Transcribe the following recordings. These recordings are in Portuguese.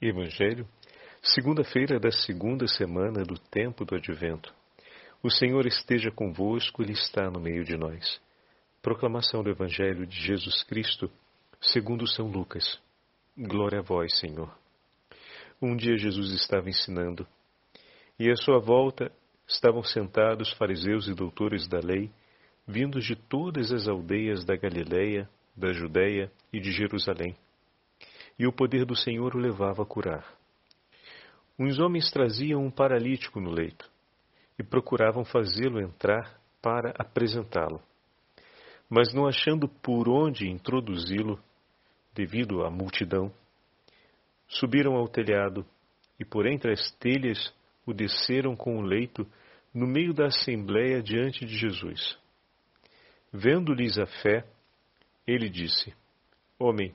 Evangelho, segunda-feira da segunda semana do tempo do Advento. O Senhor esteja convosco, Ele está no meio de nós. Proclamação do Evangelho de Jesus Cristo, segundo São Lucas. Glória a vós, Senhor. Um dia Jesus estava ensinando, e à sua volta estavam sentados fariseus e doutores da lei, vindos de todas as aldeias da Galiléia, da Judéia e de Jerusalém e o poder do Senhor o levava a curar. Uns homens traziam um paralítico no leito e procuravam fazê-lo entrar para apresentá-lo. Mas não achando por onde introduzi-lo, devido à multidão, subiram ao telhado e por entre as telhas o desceram com o leito no meio da assembléia diante de Jesus. Vendo-lhes a fé, ele disse: Homem,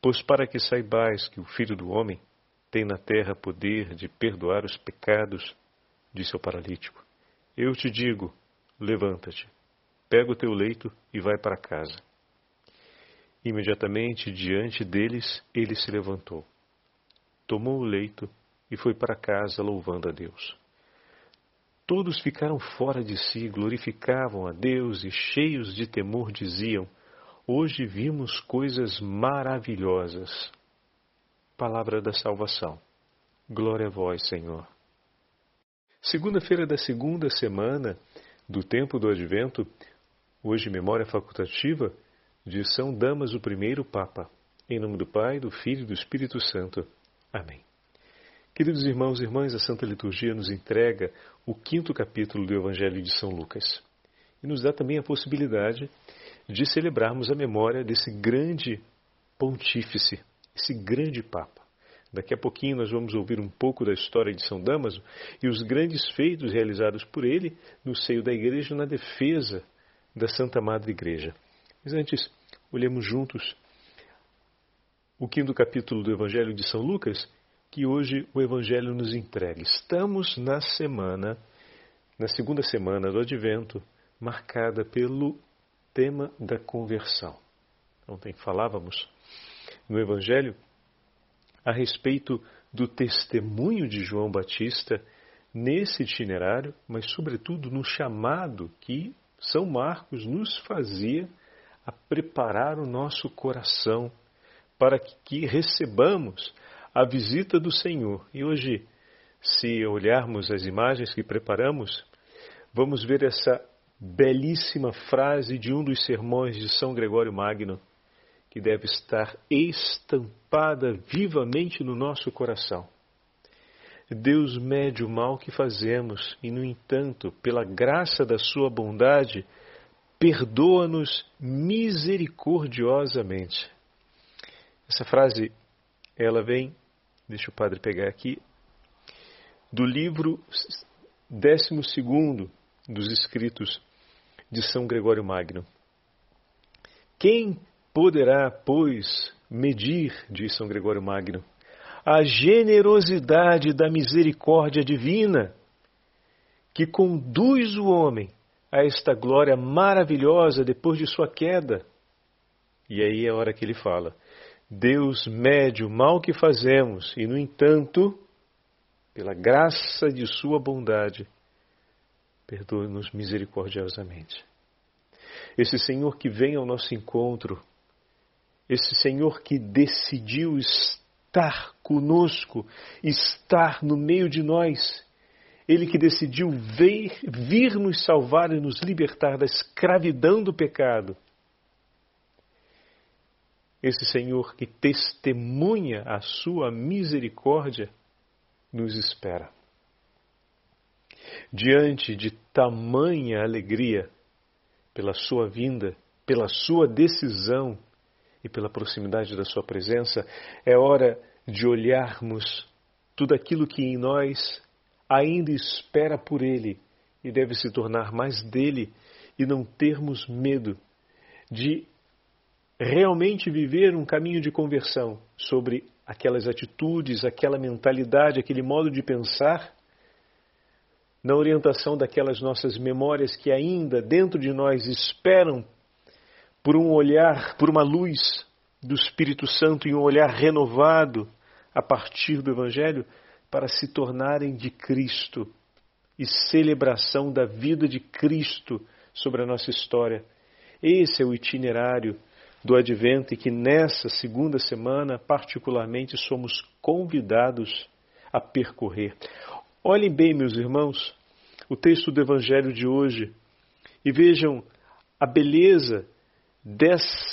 Pois para que saibais que o Filho do Homem tem na terra poder de perdoar os pecados, disse ao paralítico, eu te digo: levanta-te, pega o teu leito e vai para casa. Imediatamente diante deles ele se levantou, tomou o leito e foi para casa louvando a Deus. Todos ficaram fora de si, glorificavam a Deus e, cheios de temor, diziam: Hoje vimos coisas maravilhosas. Palavra da salvação. Glória a vós, Senhor. Segunda-feira da segunda semana do tempo do Advento, hoje memória facultativa de São Damas, o primeiro Papa. Em nome do Pai, do Filho e do Espírito Santo. Amém. Queridos irmãos e irmãs, a Santa Liturgia nos entrega o quinto capítulo do Evangelho de São Lucas e nos dá também a possibilidade de celebrarmos a memória desse grande pontífice, esse grande Papa. Daqui a pouquinho nós vamos ouvir um pouco da história de São Damaso e os grandes feitos realizados por ele no seio da Igreja na defesa da Santa Madre Igreja. Mas antes, olhemos juntos o quinto capítulo do Evangelho de São Lucas, que hoje o Evangelho nos entrega. Estamos na semana, na segunda semana do Advento, marcada pelo tema da conversão. Ontem falávamos no Evangelho a respeito do testemunho de João Batista nesse itinerário, mas, sobretudo, no chamado que São Marcos nos fazia a preparar o nosso coração para que recebamos a visita do Senhor. E hoje, se olharmos as imagens que preparamos, vamos ver essa belíssima frase de um dos sermões de São Gregório Magno, que deve estar estampada vivamente no nosso coração. Deus mede o mal que fazemos e, no entanto, pela graça da Sua bondade, perdoa-nos misericordiosamente. Essa frase, ela vem, deixa o padre pegar aqui, do livro 12 dos escritos de São Gregório Magno. Quem poderá, pois, medir, diz São Gregório Magno, a generosidade da misericórdia divina que conduz o homem a esta glória maravilhosa depois de sua queda? E aí é a hora que ele fala: Deus mede o mal que fazemos e, no entanto, pela graça de Sua bondade, perdoe-nos misericordiosamente. Esse Senhor que vem ao nosso encontro, esse Senhor que decidiu estar conosco, estar no meio de nós, ele que decidiu vir, vir nos salvar e nos libertar da escravidão do pecado. Esse Senhor que testemunha a sua misericórdia nos espera diante de tamanha alegria pela sua vinda, pela sua decisão e pela proximidade da sua presença, é hora de olharmos tudo aquilo que em nós ainda espera por Ele e deve se tornar mais dele e não termos medo de realmente viver um caminho de conversão sobre aquelas atitudes, aquela mentalidade, aquele modo de pensar, na orientação daquelas nossas memórias que ainda dentro de nós esperam por um olhar, por uma luz do Espírito Santo e um olhar renovado a partir do Evangelho para se tornarem de Cristo e celebração da vida de Cristo sobre a nossa história. Esse é o itinerário do advento e que nessa segunda semana, particularmente, somos convidados a percorrer. Olhem bem, meus irmãos, o texto do Evangelho de hoje e vejam a beleza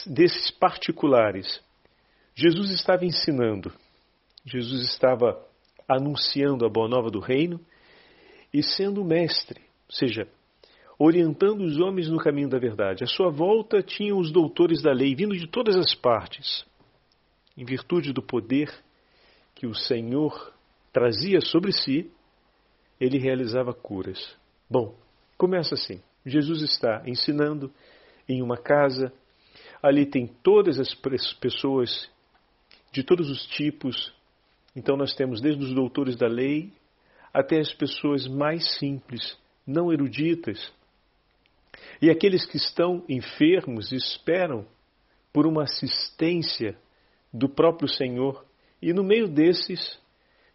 desses particulares. Jesus estava ensinando, Jesus estava anunciando a boa nova do reino e sendo mestre, ou seja, orientando os homens no caminho da verdade. À sua volta tinham os doutores da lei, vindo de todas as partes. Em virtude do poder que o Senhor trazia sobre si, ele realizava curas. Bom, começa assim. Jesus está ensinando em uma casa, ali tem todas as pessoas de todos os tipos. Então nós temos desde os doutores da lei até as pessoas mais simples, não eruditas, e aqueles que estão enfermos esperam por uma assistência do próprio Senhor. E no meio desses,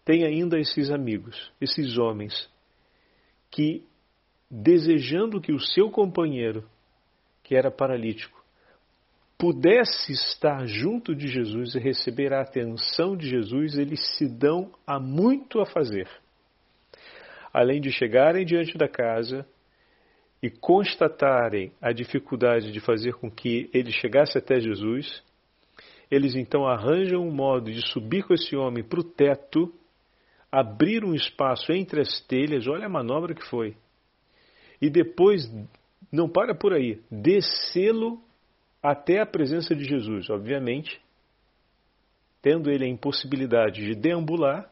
tem ainda esses amigos, esses homens, que, desejando que o seu companheiro, que era paralítico, pudesse estar junto de Jesus e receber a atenção de Jesus, eles se dão a muito a fazer. Além de chegarem diante da casa e constatarem a dificuldade de fazer com que ele chegasse até Jesus, eles então arranjam um modo de subir com esse homem para o teto, abrir um espaço entre as telhas, olha a manobra que foi, e depois, não para por aí, descê-lo até a presença de Jesus, obviamente, tendo ele a impossibilidade de deambular,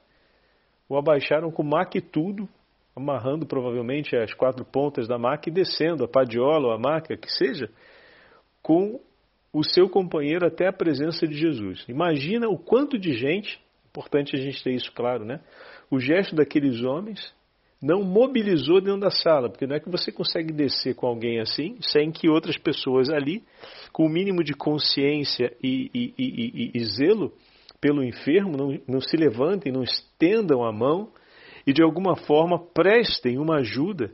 o abaixaram com maca e tudo, amarrando provavelmente as quatro pontas da maca e descendo a padiola ou a maca, que seja, com o seu companheiro até a presença de Jesus. Imagina o quanto de gente, importante a gente ter isso claro, né? O gesto daqueles homens não mobilizou dentro da sala, porque não é que você consegue descer com alguém assim, sem que outras pessoas ali, com o mínimo de consciência e, e, e, e zelo pelo enfermo, não, não se levantem, não estendam a mão e de alguma forma prestem uma ajuda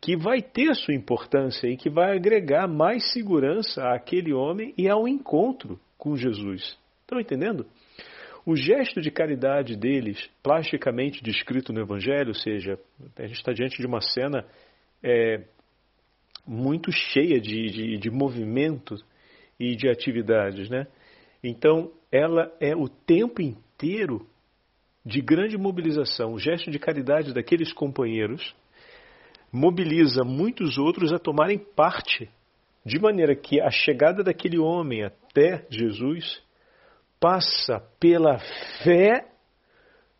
que vai ter sua importância e que vai agregar mais segurança àquele homem e ao encontro com Jesus. Estão entendendo? O gesto de caridade deles, plasticamente descrito no Evangelho, ou seja, a gente está diante de uma cena é, muito cheia de, de, de movimento e de atividades, né? Então, ela é o tempo inteiro de grande mobilização, o gesto de caridade daqueles companheiros mobiliza muitos outros a tomarem parte, de maneira que a chegada daquele homem até Jesus passa pela fé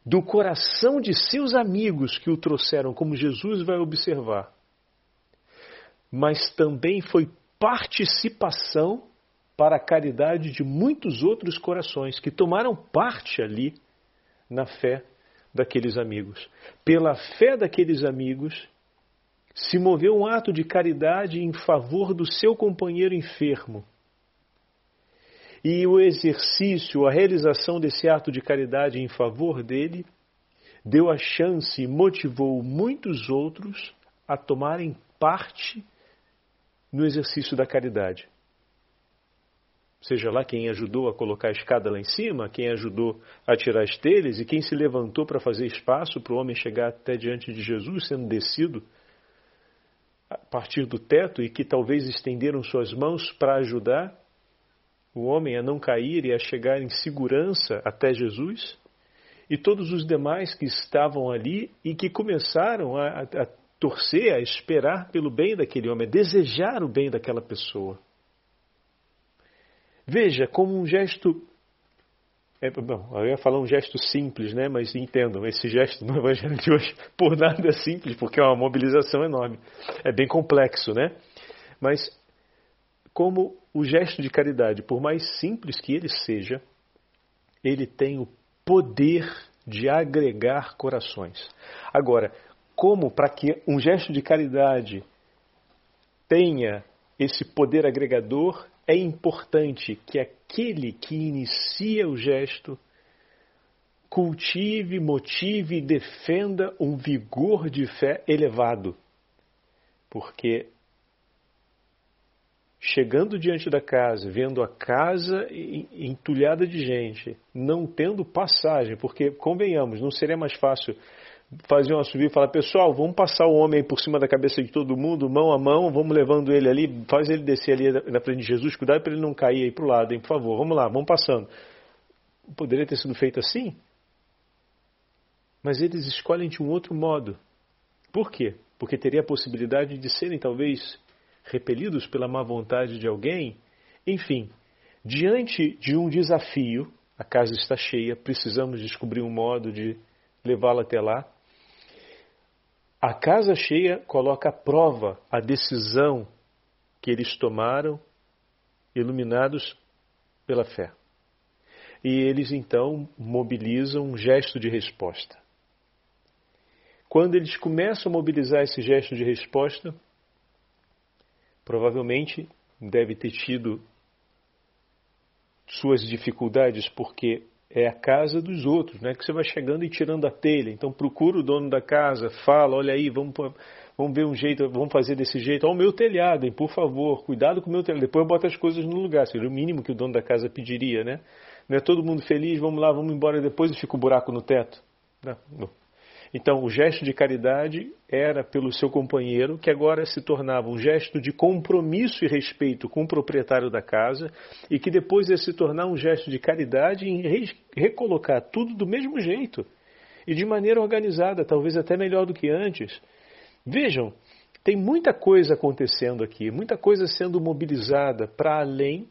do coração de seus amigos que o trouxeram, como Jesus vai observar. Mas também foi participação para a caridade de muitos outros corações que tomaram parte ali na fé daqueles amigos. Pela fé daqueles amigos, se moveu um ato de caridade em favor do seu companheiro enfermo. E o exercício, a realização desse ato de caridade em favor dele, deu a chance e motivou muitos outros a tomarem parte no exercício da caridade. Seja lá quem ajudou a colocar a escada lá em cima, quem ajudou a tirar as telhas e quem se levantou para fazer espaço para o homem chegar até diante de Jesus, sendo descido a partir do teto e que talvez estenderam suas mãos para ajudar o homem a não cair e a chegar em segurança até Jesus, e todos os demais que estavam ali e que começaram a, a, a torcer, a esperar pelo bem daquele homem, a desejar o bem daquela pessoa. Veja como um gesto É, bom, eu ia falar um gesto simples, né? Mas entendam, esse gesto no Evangelho de hoje, por nada é simples, porque é uma mobilização enorme. É bem complexo, né? Mas, como o gesto de caridade, por mais simples que ele seja, ele tem o poder de agregar corações. Agora, como para que um gesto de caridade tenha esse poder agregador, é importante que aquele que inicia o gesto cultive, motive e defenda um vigor de fé elevado. Porque chegando diante da casa, vendo a casa entulhada de gente, não tendo passagem, porque convenhamos, não seria mais fácil faziam assovio e falar, pessoal, vamos passar o homem por cima da cabeça de todo mundo, mão a mão, vamos levando ele ali, faz ele descer ali na frente de Jesus, cuidado para ele não cair aí para o lado, hein, por favor, vamos lá, vamos passando. Poderia ter sido feito assim? Mas eles escolhem de um outro modo. Por quê? Porque teria a possibilidade de serem talvez repelidos pela má vontade de alguém. Enfim, diante de um desafio, a casa está cheia, precisamos descobrir um modo de levá-la até lá. A casa cheia coloca à prova a decisão que eles tomaram, iluminados pela fé. E eles então mobilizam um gesto de resposta. Quando eles começam a mobilizar esse gesto de resposta, provavelmente deve ter tido suas dificuldades, porque é a casa dos outros, né? Que você vai chegando e tirando a telha. Então procura o dono da casa, fala, olha aí, vamos, vamos ver um jeito, vamos fazer desse jeito. Olha o meu telhado, hein, por favor, cuidado com o meu telhado. Depois bota as coisas no lugar, seria o mínimo que o dono da casa pediria, né? Não é todo mundo feliz, vamos lá, vamos embora depois e fica o um buraco no teto. Não, não. Então, o gesto de caridade era pelo seu companheiro, que agora se tornava um gesto de compromisso e respeito com o proprietário da casa, e que depois ia se tornar um gesto de caridade em recolocar tudo do mesmo jeito e de maneira organizada, talvez até melhor do que antes. Vejam, tem muita coisa acontecendo aqui, muita coisa sendo mobilizada para além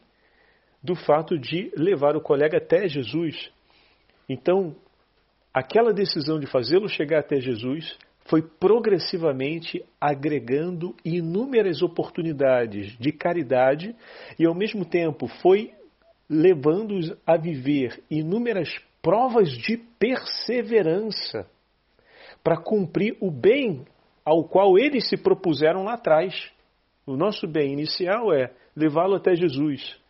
do fato de levar o colega até Jesus. Então, aquela decisão de fazê-lo chegar até Jesus foi progressivamente agregando inúmeras oportunidades de caridade e, ao mesmo tempo, foi levando-os a viver inúmeras provas de perseverança para cumprir o bem ao qual eles se propuseram lá atrás. O nosso bem inicial é levá-lo até Jesus.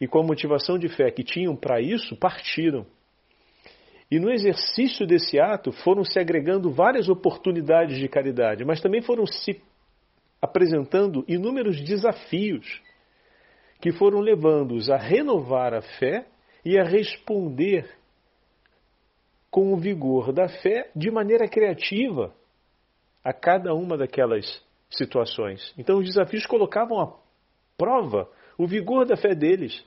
E com a motivação de fé que tinham para isso, partiram. E no exercício desse ato foram se agregando várias oportunidades de caridade, mas também foram se apresentando inúmeros desafios que foram levando-os a renovar a fé e a responder com o vigor da fé de maneira criativa a cada uma daquelas situações. Então os desafios colocavam à prova o vigor da fé deles,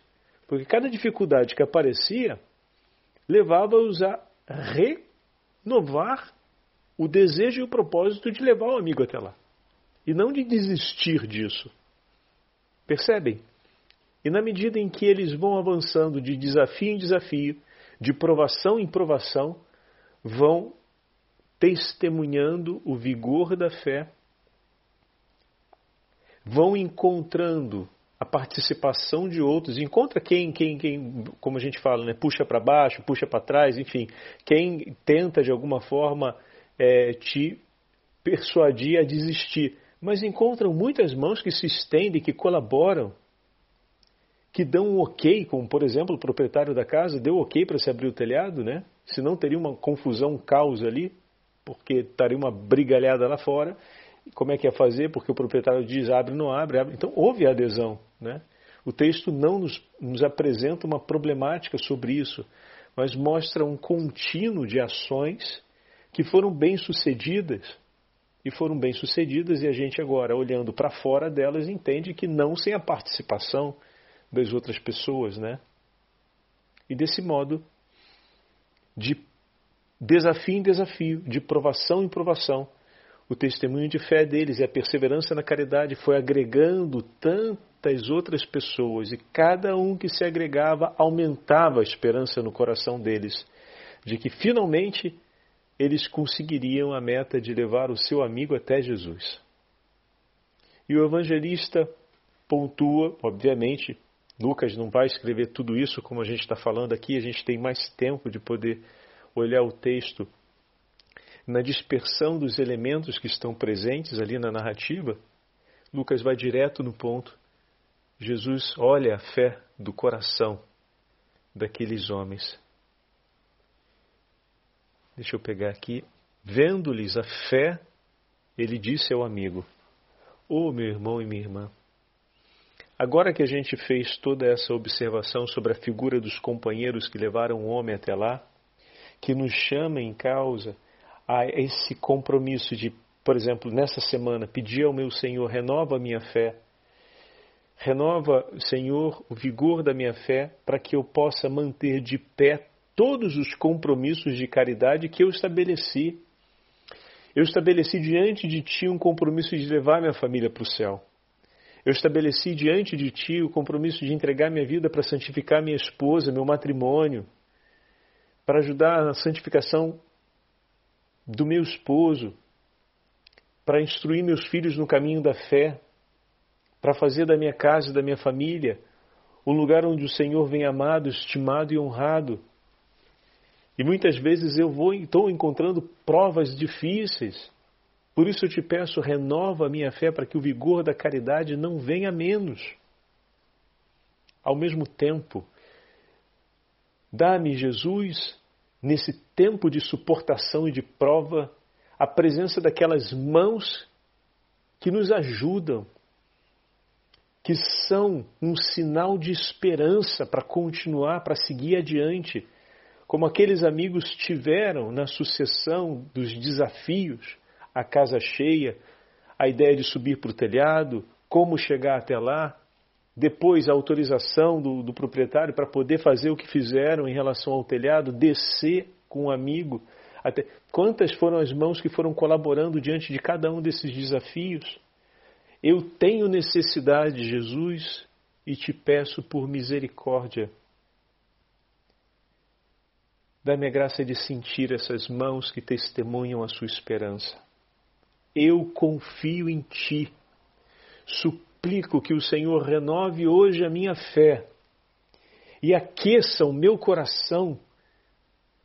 porque cada dificuldade que aparecia levava-os a renovar o desejo e o propósito de levar o amigo até lá. E não de desistir disso. Percebem? E na medida em que eles vão avançando de desafio em desafio, de provação em provação, vão testemunhando o vigor da fé, vão encontrando a participação de outros, encontra quem, quem, quem como a gente fala, né, puxa para baixo, puxa para trás, enfim, quem tenta de alguma forma é, te persuadir a desistir. Mas encontram muitas mãos que se estendem, que colaboram, que dão um ok, como por exemplo o proprietário da casa deu ok para se abrir o telhado, né? Senão teria uma confusão, um caos ali, porque estaria uma brigalhada lá fora. Como é que ia fazer? Porque o proprietário diz abre, não abre, abre. Então houve adesão. Né? O texto não nos, nos apresenta uma problemática sobre isso, mas mostra um contínuo de ações que foram bem sucedidas. E foram bem sucedidas, e a gente agora, olhando para fora delas, entende que não sem a participação das outras pessoas, né? E desse modo, de desafio em desafio, de provação em provação, o testemunho de fé deles e a perseverança na caridade foi agregando tanto muitas outras pessoas, e cada um que se agregava aumentava a esperança no coração deles de que finalmente eles conseguiriam a meta de levar o seu amigo até Jesus. E o evangelista pontua, obviamente, Lucas não vai escrever tudo isso como a gente está falando aqui, a gente tem mais tempo de poder olhar o texto na dispersão dos elementos que estão presentes ali na narrativa. Lucas vai direto no ponto. Jesus olha a fé do coração daqueles homens. Deixa eu pegar aqui. Vendo-lhes a fé, ele disse ao amigo: Ô oh, meu irmão e minha irmã, agora que a gente fez toda essa observação sobre a figura dos companheiros que levaram o homem até lá, que nos chama em causa a esse compromisso de, por exemplo, nessa semana, pedir ao meu Senhor, renova a minha fé, renova, Senhor, o vigor da minha fé, para que eu possa manter de pé todos os compromissos de caridade que eu estabeleci eu estabeleci diante de ti um compromisso de levar minha família para o céu. Eu estabeleci diante de ti o compromisso de entregar minha vida para santificar minha esposa, meu matrimônio, para ajudar na santificação do meu esposo, para instruir meus filhos no caminho da fé, para fazer da minha casa e da minha família um lugar onde o Senhor vem amado, estimado e honrado. E muitas vezes eu vou estou encontrando provas difíceis. Por isso eu te peço, renova a minha fé para que o vigor da caridade não venha menos. Ao mesmo tempo, dá-me, Jesus, nesse tempo de suportação e de prova, a presença daquelas mãos que nos ajudam, que são um sinal de esperança para continuar, para seguir adiante como aqueles amigos tiveram na sucessão dos desafios, a casa cheia, a ideia de subir para o telhado, como chegar até lá, depois a autorização do, do proprietário para poder fazer o que fizeram em relação ao telhado, descer com um amigo. Até, quantas foram as mãos que foram colaborando diante de cada um desses desafios? Eu tenho necessidade, Jesus, e te peço por misericórdia Dá-me a graça de sentir essas mãos que testemunham a sua esperança. Eu confio em Ti. Suplico que o Senhor renove hoje a minha fé e aqueça o meu coração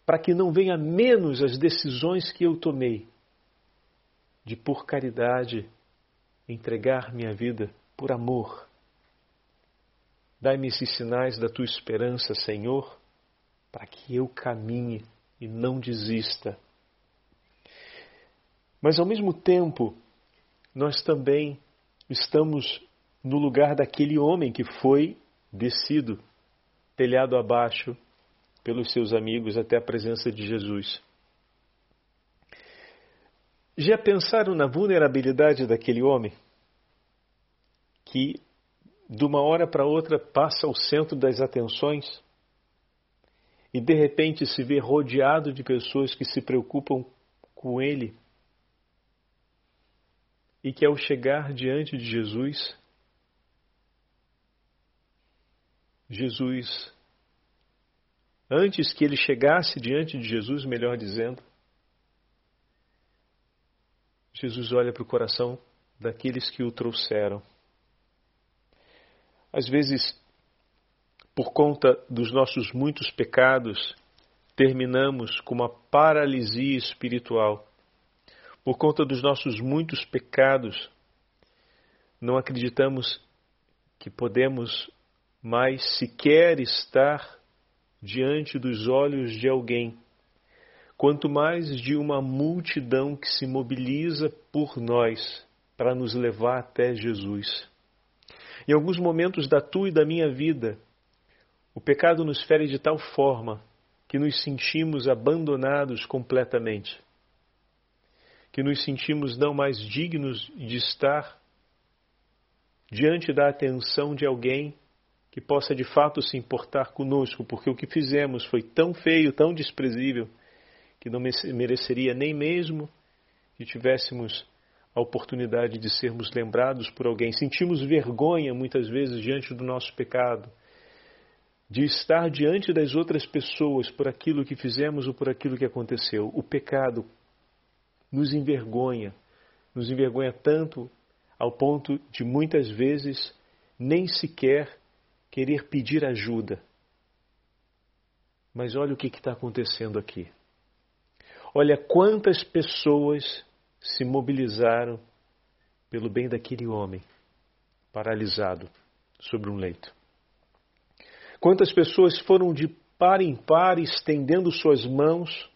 para que não venha menos as decisões que eu tomei de, por caridade, entregar minha vida por amor. Dai-me esses sinais da tua esperança, Senhor para que eu caminhe e não desista. Mas ao mesmo tempo, nós também estamos no lugar daquele homem que foi descido, telhado abaixo, pelos seus amigos até a presença de Jesus. Já pensaram na vulnerabilidade daquele homem? Que de uma hora para outra passa ao centro das atenções? e de repente se vê rodeado de pessoas que se preocupam com ele e que ao chegar diante de Jesus, Jesus, antes que ele chegasse diante de Jesus, melhor dizendo, Jesus olha para o coração daqueles que o trouxeram. Às vezes por conta dos nossos muitos pecados, terminamos com uma paralisia espiritual. Por conta dos nossos muitos pecados, não acreditamos que podemos mais sequer estar diante dos olhos de alguém, quanto mais de uma multidão que se mobiliza por nós para nos levar até Jesus. Em alguns momentos da tua e da minha vida, o pecado nos fere de tal forma que nos sentimos abandonados completamente, que nos sentimos não mais dignos de estar diante da atenção de alguém que possa de fato se importar conosco, porque o que fizemos foi tão feio, tão desprezível, que não mereceria nem mesmo que tivéssemos a oportunidade de sermos lembrados por alguém. Sentimos vergonha muitas vezes diante do nosso pecado, de estar diante das outras pessoas por aquilo que fizemos ou por aquilo que aconteceu. O pecado nos envergonha, nos envergonha tanto ao ponto de muitas vezes nem sequer querer pedir ajuda. Mas olha o que está acontecendo aqui. Olha quantas pessoas se mobilizaram pelo bem daquele homem paralisado sobre um leito. Quantas pessoas foram de par em par estendendo suas mãos,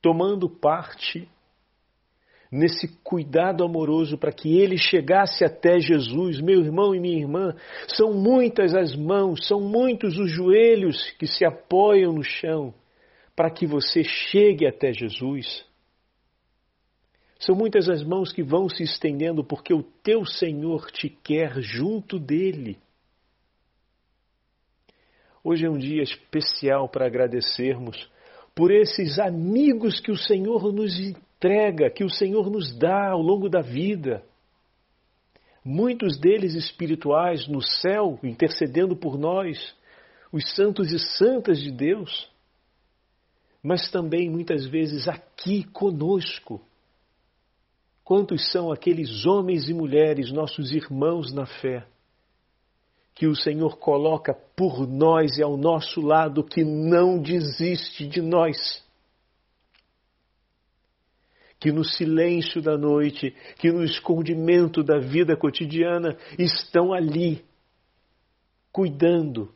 tomando parte nesse cuidado amoroso para que ele chegasse até Jesus. Meu irmão e minha irmã, são muitas as mãos, são muitos os joelhos que se apoiam no chão para que você chegue até Jesus. São muitas as mãos que vão se estendendo porque o teu Senhor te quer junto dele. Hoje é um dia especial para agradecermos por esses amigos que o Senhor nos entrega, que o Senhor nos dá ao longo da vida. Muitos deles espirituais no céu, intercedendo por nós, os santos e santas de Deus, mas também muitas vezes aqui conosco. Quantos são aqueles homens e mulheres, nossos irmãos na fé, que o Senhor coloca por nós e ao nosso lado, que não desiste de nós. Que no silêncio da noite, que no escondimento da vida cotidiana estão ali, cuidando,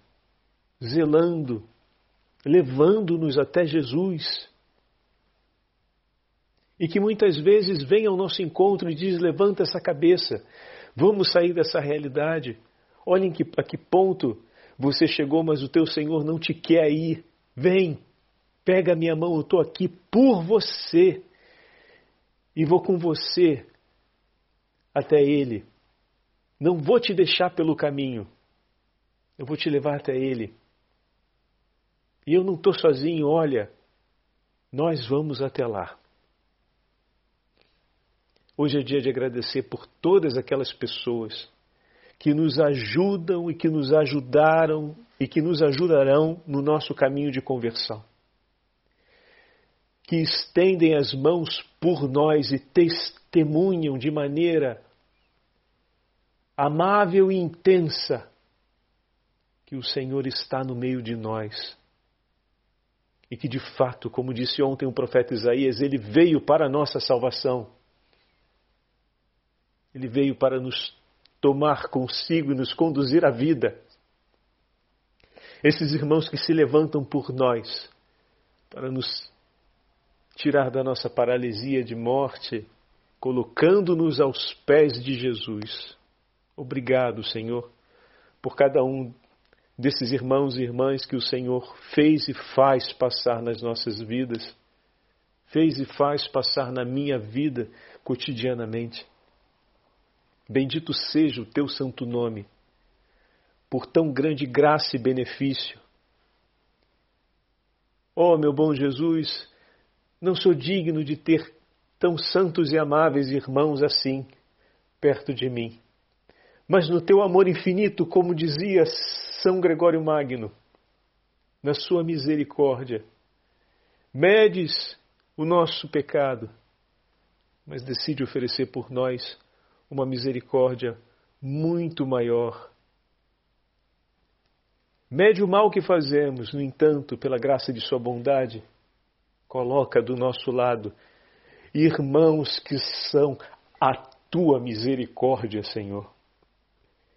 zelando, levando-nos até Jesus. E que muitas vezes vem ao nosso encontro e diz: levanta essa cabeça, vamos sair dessa realidade. Olhem que, a que ponto você chegou, mas o teu Senhor não te quer ir. Vem, pega a minha mão, eu estou aqui por você. E vou com você até Ele. Não vou te deixar pelo caminho. Eu vou te levar até Ele. E eu não estou sozinho, olha, nós vamos até lá. Hoje é dia de agradecer por todas aquelas pessoas que nos ajudam e que nos ajudaram e que nos ajudarão no nosso caminho de conversão. Que estendem as mãos por nós e testemunham de maneira amável e intensa que o Senhor está no meio de nós. E que de fato, como disse ontem o profeta Isaías, ele veio para a nossa salvação. Ele veio para nos tomar consigo e nos conduzir à vida. Esses irmãos que se levantam por nós para nos tirar da nossa paralisia de morte, colocando-nos aos pés de Jesus. Obrigado, Senhor, por cada um desses irmãos e irmãs que o Senhor fez e faz passar nas nossas vidas, fez e faz passar na minha vida cotidianamente. Bendito seja o teu santo nome, por tão grande graça e benefício. Oh, meu bom Jesus, não sou digno de ter tão santos e amáveis irmãos assim perto de mim. Mas no teu amor infinito, como dizia São Gregório Magno, na sua misericórdia, medes o nosso pecado, mas decide oferecer por nós uma misericórdia muito maior. Mede o mal que fazemos, no entanto, pela graça de Sua bondade, coloca do nosso lado irmãos que são a Tua misericórdia, Senhor.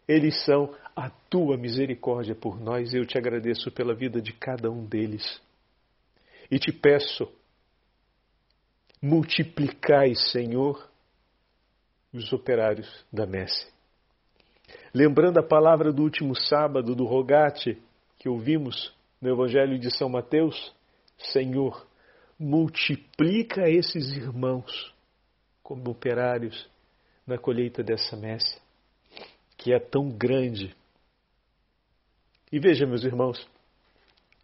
Eles são a Tua misericórdia por nós. Eu te agradeço pela vida de cada um deles. E te peço, multiplicai, Senhor, os operários da messe. Lembrando a palavra do último sábado do Rogate que ouvimos no Evangelho de São Mateus, Senhor, multiplica esses irmãos como operários na colheita dessa messe, que é tão grande. E veja, meus irmãos,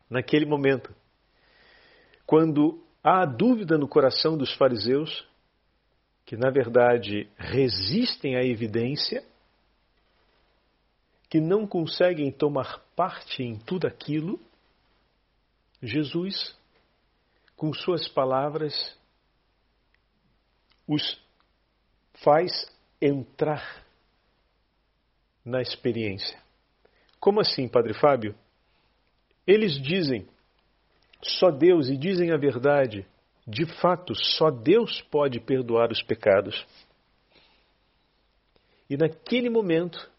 naquele momento, quando há dúvida no coração dos fariseus, que na verdade resistem à evidência, que não conseguem tomar parte em tudo aquilo, Jesus, com suas palavras, os faz entrar na experiência. Como assim, Padre Fábio? Eles dizem só Deus e dizem a verdade. De fato, só Deus pode perdoar os pecados. E naquele momento,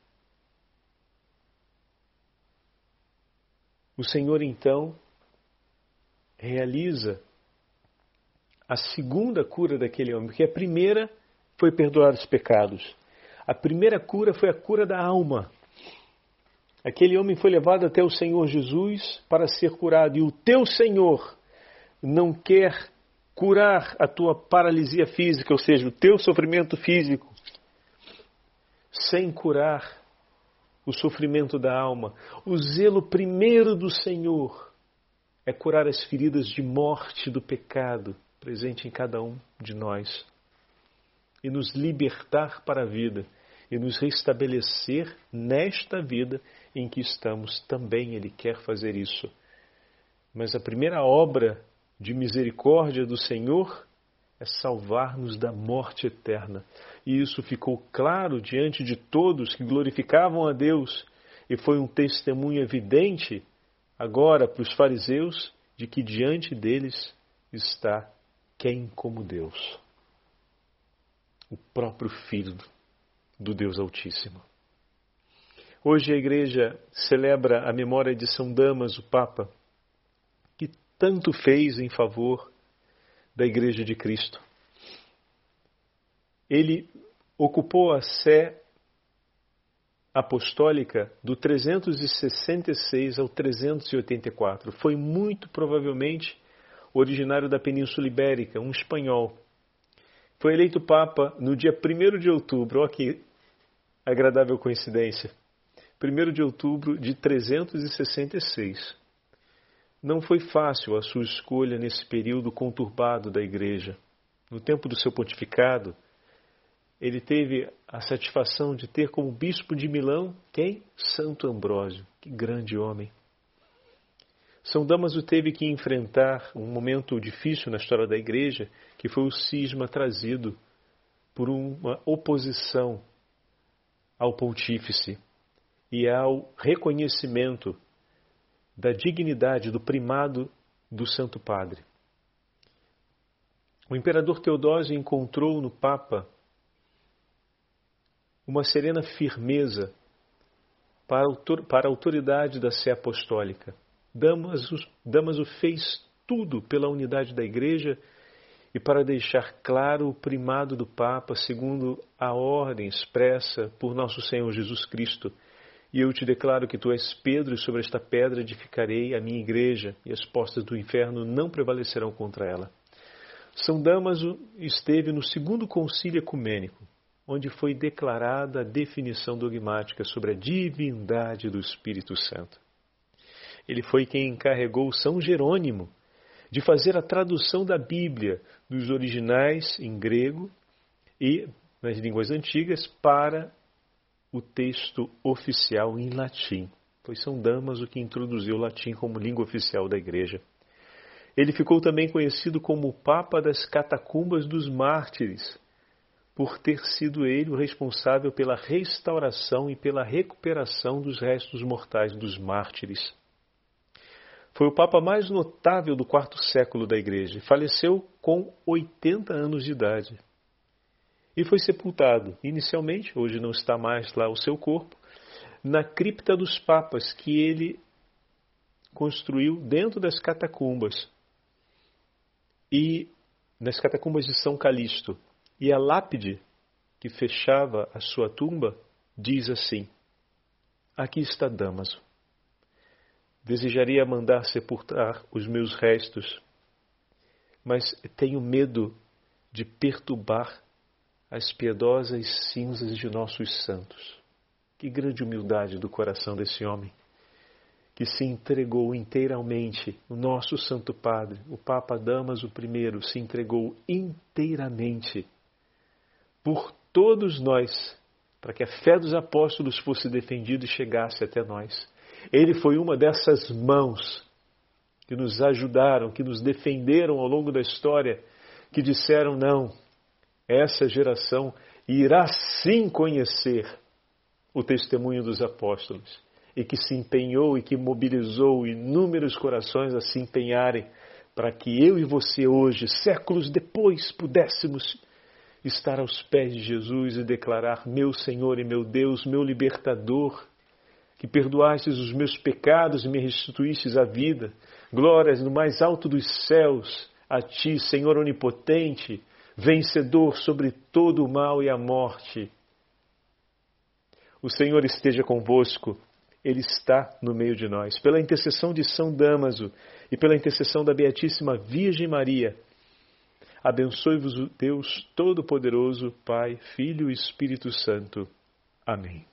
o Senhor então realiza a segunda cura daquele homem, porque a primeira foi perdoar os pecados. A primeira cura foi a cura da alma. Aquele homem foi levado até o Senhor Jesus para ser curado, e o teu Senhor não quer curar a tua paralisia física, ou seja, o teu sofrimento físico, sem curar o sofrimento da alma. O zelo primeiro do Senhor é curar as feridas de morte do pecado presente em cada um de nós e nos libertar para a vida e nos restabelecer nesta vida em que estamos. Também Ele quer fazer isso. Mas a primeira obra de misericórdia do Senhor é salvar-nos da morte eterna. E isso ficou claro diante de todos que glorificavam a Deus, e foi um testemunho evidente agora para os fariseus de que diante deles está quem como Deus? O próprio Filho do Deus Altíssimo. Hoje a igreja celebra a memória de São Damas, o Papa, que tanto fez em favor da Igreja de Cristo. Ele ocupou a sé apostólica do 366 ao 384. Foi muito provavelmente originário da Península Ibérica, um espanhol. Foi eleito Papa no dia 1 de outubro, olha que agradável coincidência. 1 de outubro de 366. Não foi fácil a sua escolha nesse período conturbado da Igreja. No tempo do seu pontificado, ele teve a satisfação de ter como bispo de Milão quem? Santo Ambrósio. Que grande homem. São Damaso teve que enfrentar um momento difícil na história da igreja, que foi o cisma trazido por uma oposição ao pontífice e ao reconhecimento da dignidade do primado do Santo Padre. O imperador Teodósio encontrou no Papa uma serena firmeza para a autoridade da sé apostólica. Damaso, Damaso fez tudo pela unidade da Igreja e para deixar claro o primado do Papa segundo a ordem expressa por nosso Senhor Jesus Cristo. E eu te declaro que tu és Pedro, e sobre esta pedra edificarei a minha igreja, e as portas do inferno não prevalecerão contra ela. São Damaso esteve no segundo concílio ecumênico, onde foi declarada a definição dogmática sobre a divindade do Espírito Santo. Ele foi quem encarregou São Jerônimo de fazer a tradução da Bíblia dos originais em grego e nas línguas antigas para o texto oficial em latim. Foi São Damaso que introduziu o latim como língua oficial da Igreja. Ele ficou também conhecido como o Papa das Catacumbas dos Mártires, por ter sido ele o responsável pela restauração e pela recuperação dos restos mortais dos mártires. Foi o Papa mais notável do quarto século da Igreja. Faleceu com 80 anos de idade. E foi sepultado, inicialmente, hoje não está mais lá o seu corpo, na cripta dos papas que ele construiu dentro das catacumbas. E nas catacumbas de São Calixto, e a lápide que fechava a sua tumba diz assim: Aqui está Damaso. Desejaria mandar sepultar os meus restos, mas tenho medo de perturbar as piedosas cinzas de nossos santos. Que grande humildade do coração desse homem, que se entregou inteiramente, o nosso Santo Padre, o Papa Damaso I, se entregou inteiramente por todos nós, para que a fé dos apóstolos fosse defendida e chegasse até nós. Ele foi uma dessas mãos que nos ajudaram, que nos defenderam ao longo da história, que disseram: não, essa geração irá sim conhecer o testemunho dos apóstolos e que se empenhou e que mobilizou inúmeros corações a se empenharem para que eu e você hoje, séculos depois, pudéssemos estar aos pés de Jesus e declarar: Meu Senhor e meu Deus, meu libertador, que perdoastes os meus pecados e me restituístes a vida. Glórias no mais alto dos céus a ti, Senhor onipotente, vencedor sobre todo o mal e a morte. O Senhor esteja convosco, Ele está no meio de nós. Pela intercessão de São Damaso e pela intercessão da Beatíssima Virgem Maria, abençoe-vos Deus Todo-Poderoso, Pai, Filho e Espírito Santo. Amém.